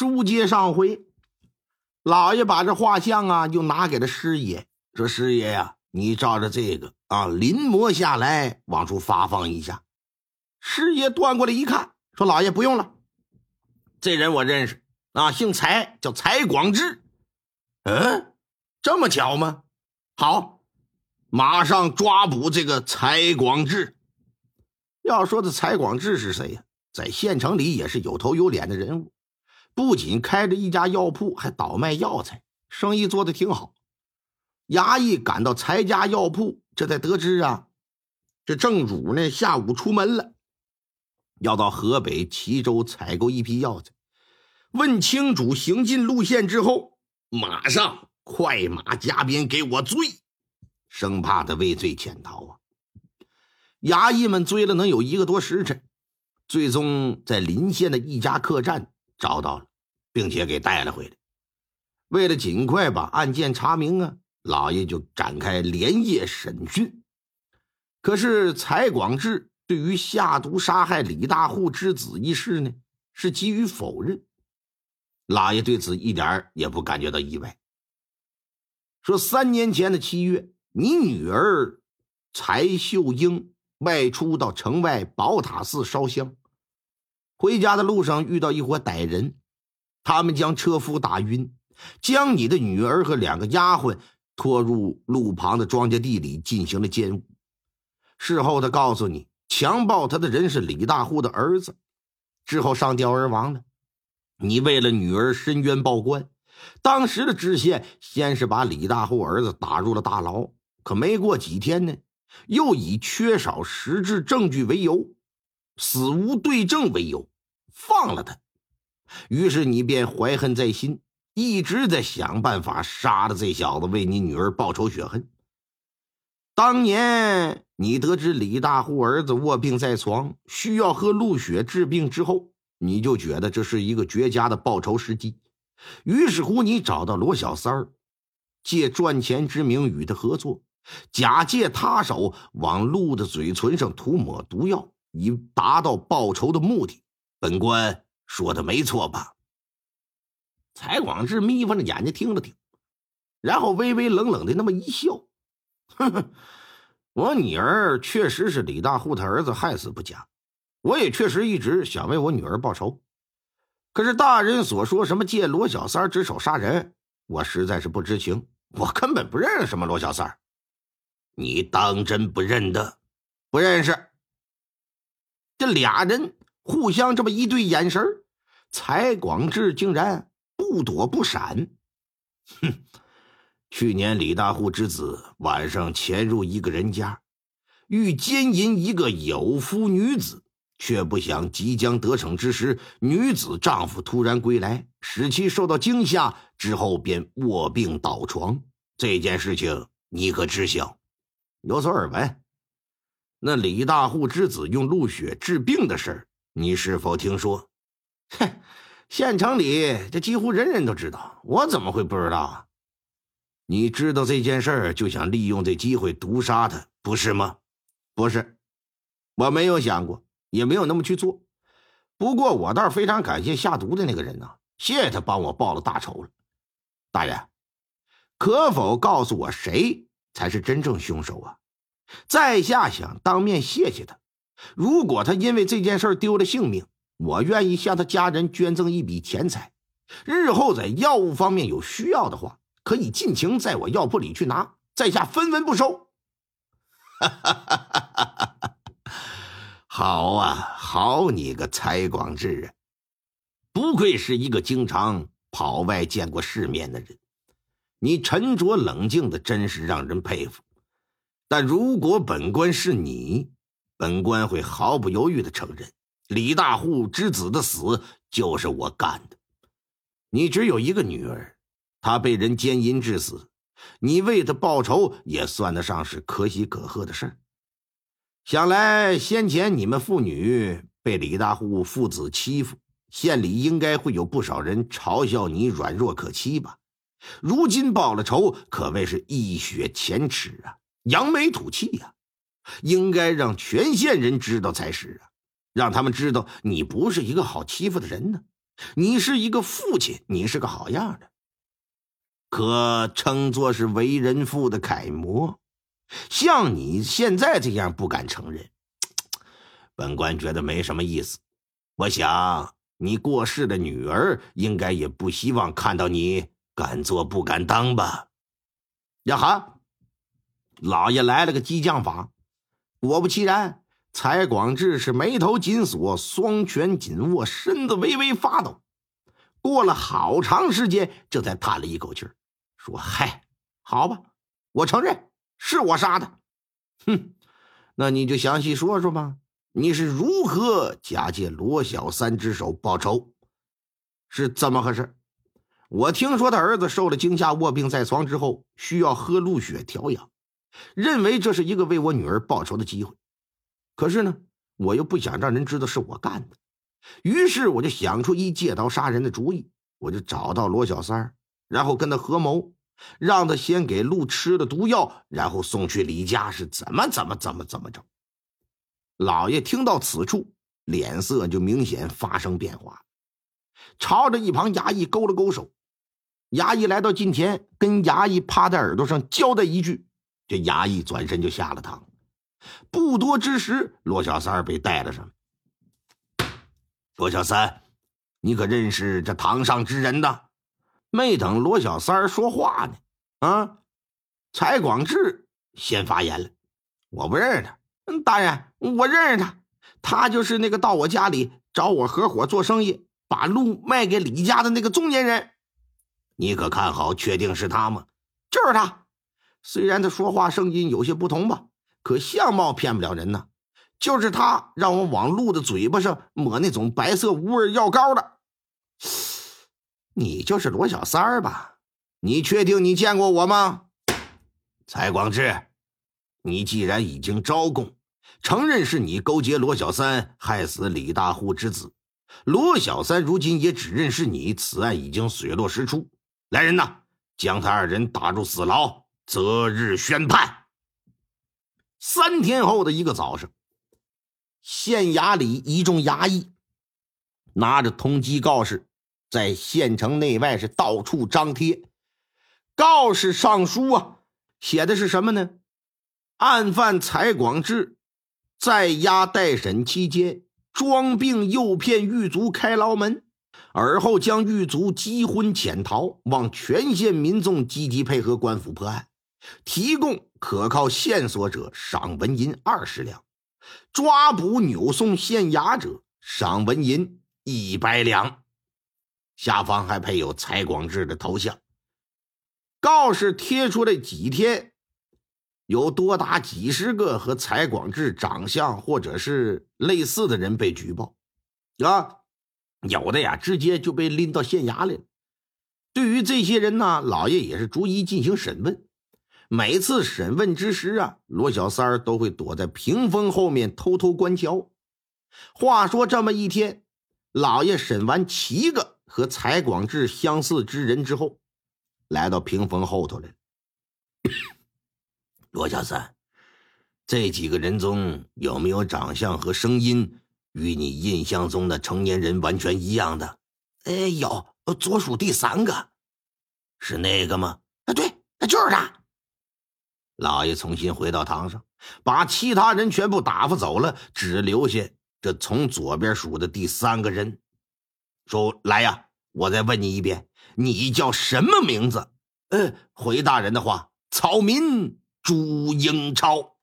书接上回，老爷把这画像啊，就拿给了师爷，说：“师爷呀，你照着这个啊临摹下来，往出发放一下。”师爷端过来一看，说：“老爷不用了，这人我认识啊，姓柴，叫柴广志。嗯，这么巧吗？好，马上抓捕这个柴广志。要说这柴广志是谁呀？在县城里也是有头有脸的人物，不仅开着一家药铺，还倒卖药材，生意做得挺好。衙役赶到柴家药铺，这才得知啊，这正主呢下午出门了。要到河北齐州采购一批药材，问清楚行进路线之后，马上快马加鞭给我追，生怕他畏罪潜逃啊！衙役们追了能有一个多时辰，最终在临县的一家客栈找到了，并且给带了回来。为了尽快把案件查明啊，老爷就展开连夜审讯。可是柴广志。对于下毒杀害李大户之子一事呢，是给予否认。老爷对此一点也不感觉到意外，说三年前的七月，你女儿柴秀英外出到城外宝塔寺烧香，回家的路上遇到一伙歹人，他们将车夫打晕，将你的女儿和两个丫鬟拖入路旁的庄稼地里进行了奸污。事后，他告诉你。强暴他的人是李大户的儿子，之后上吊而亡了。你为了女儿申冤报官，当时的知县先是把李大户儿子打入了大牢，可没过几天呢，又以缺少实质证据为由，死无对证为由放了他。于是你便怀恨在心，一直在想办法杀了这小子，为你女儿报仇雪恨。当年你得知李大户儿子卧病在床，需要喝鹿血治病之后，你就觉得这是一个绝佳的报仇时机。于是乎，你找到罗小三儿，借赚钱之名与他合作，假借他手往鹿的嘴唇上涂抹毒药，以达到报仇的目的。本官说的没错吧？蔡广志眯缝着眼睛听了听，然后微微冷冷的那么一笑。哼哼，我女儿确实是李大户他儿子害死不假，我也确实一直想为我女儿报仇。可是大人所说什么借罗小三之手杀人，我实在是不知情，我根本不认识什么罗小三你当真不认得？不认识。这俩人互相这么一对眼神，柴广志竟然不躲不闪，哼。去年李大户之子晚上潜入一个人家，欲奸淫一个有夫女子，却不想即将得逞之时，女子丈夫突然归来，使其受到惊吓，之后便卧病倒床。这件事情你可知晓？有所耳闻。那李大户之子用鹿血治病的事儿你是否听说？哼，县城里这几乎人人都知道，我怎么会不知道啊？你知道这件事儿，就想利用这机会毒杀他，不是吗？不是，我没有想过，也没有那么去做。不过我倒是非常感谢下毒的那个人呐，谢谢他帮我报了大仇了。大人，可否告诉我谁才是真正凶手啊？在下想当面谢谢他。如果他因为这件事丢了性命，我愿意向他家人捐赠一笔钱财，日后在药物方面有需要的话。可以尽情在我药铺里去拿，在下分文不收。哈哈哈哈哈好啊，好你个蔡广志啊！不愧是一个经常跑外见过世面的人，你沉着冷静的，真是让人佩服。但如果本官是你，本官会毫不犹豫的承认，李大户之子的死就是我干的。你只有一个女儿。她被人奸淫致死，你为她报仇也算得上是可喜可贺的事儿。想来先前你们父女被李大户父子欺负，县里应该会有不少人嘲笑你软弱可欺吧？如今报了仇，可谓是一雪前耻啊，扬眉吐气呀！应该让全县人知道才是啊，让他们知道你不是一个好欺负的人呢。你是一个父亲，你是个好样的，可称作是为人父的楷模。像你现在这样不敢承认，本官觉得没什么意思。我想你过世的女儿应该也不希望看到你敢做不敢当吧？呀哈！老爷来了个激将法，果不其然，蔡广志是眉头紧锁，双拳紧握，身子微微发抖。过了好长时间，这才叹了一口气说：“嗨，好吧，我承认。”是我杀的，哼，那你就详细说说吧。你是如何假借罗小三之手报仇？是怎么回事？我听说他儿子受了惊吓，卧病在床之后，需要喝鹿血调养，认为这是一个为我女儿报仇的机会。可是呢，我又不想让人知道是我干的，于是我就想出一借刀杀人的主意。我就找到罗小三然后跟他合谋。让他先给鹿吃了毒药，然后送去李家，是怎么怎么怎么怎么着？老爷听到此处，脸色就明显发生变化，朝着一旁衙役勾了勾手。衙役来到近前，跟衙役趴在耳朵上交代一句，这衙役转身就下了堂。不多之时，罗小三被带了上来。罗小三，你可认识这堂上之人呢？没等罗小三说话呢，啊，柴广志先发言了：“我不认识他。”“嗯，大人，我认识他，他就是那个到我家里找我合伙做生意，把路卖给李家的那个中年人。你可看好，确定是他吗？”“就是他。虽然他说话声音有些不同吧，可相貌骗不了人呐。就是他让我往鹿的嘴巴上抹那种白色无味药膏的。”你就是罗小三儿吧？你确定你见过我吗？蔡广志，你既然已经招供，承认是你勾结罗小三害死李大户之子，罗小三如今也指认是你，此案已经水落石出。来人呐，将他二人打入死牢，择日宣判。三天后的一个早上，县衙里一众衙役拿着通缉告示。在县城内外是到处张贴告示上书啊，写的是什么呢？案犯蔡广志在押待审期间装病诱骗狱卒开牢门，而后将狱卒击昏潜逃，望全县民众积极配合官府破案，提供可靠线索者赏纹银二十两，抓捕扭送县衙者赏纹银一百两。下方还配有蔡广志的头像。告示贴出来几天，有多达几十个和蔡广志长相或者是类似的人被举报，啊，有的呀直接就被拎到县衙来了。对于这些人呢，老爷也是逐一进行审问。每次审问之时啊，罗小三儿都会躲在屏风后面偷偷观瞧。话说这么一天，老爷审完七个。和蔡广志相似之人之后，来到屏风后头来。罗小三，这几个人中有没有长相和声音与你印象中的成年人完全一样的？哎，有，左数第三个，是那个吗？啊，对，就是他。老爷重新回到堂上，把其他人全部打发走了，只留下这从左边数的第三个人。说来呀，我再问你一遍，你叫什么名字？呃，回大人的话，草民朱英超。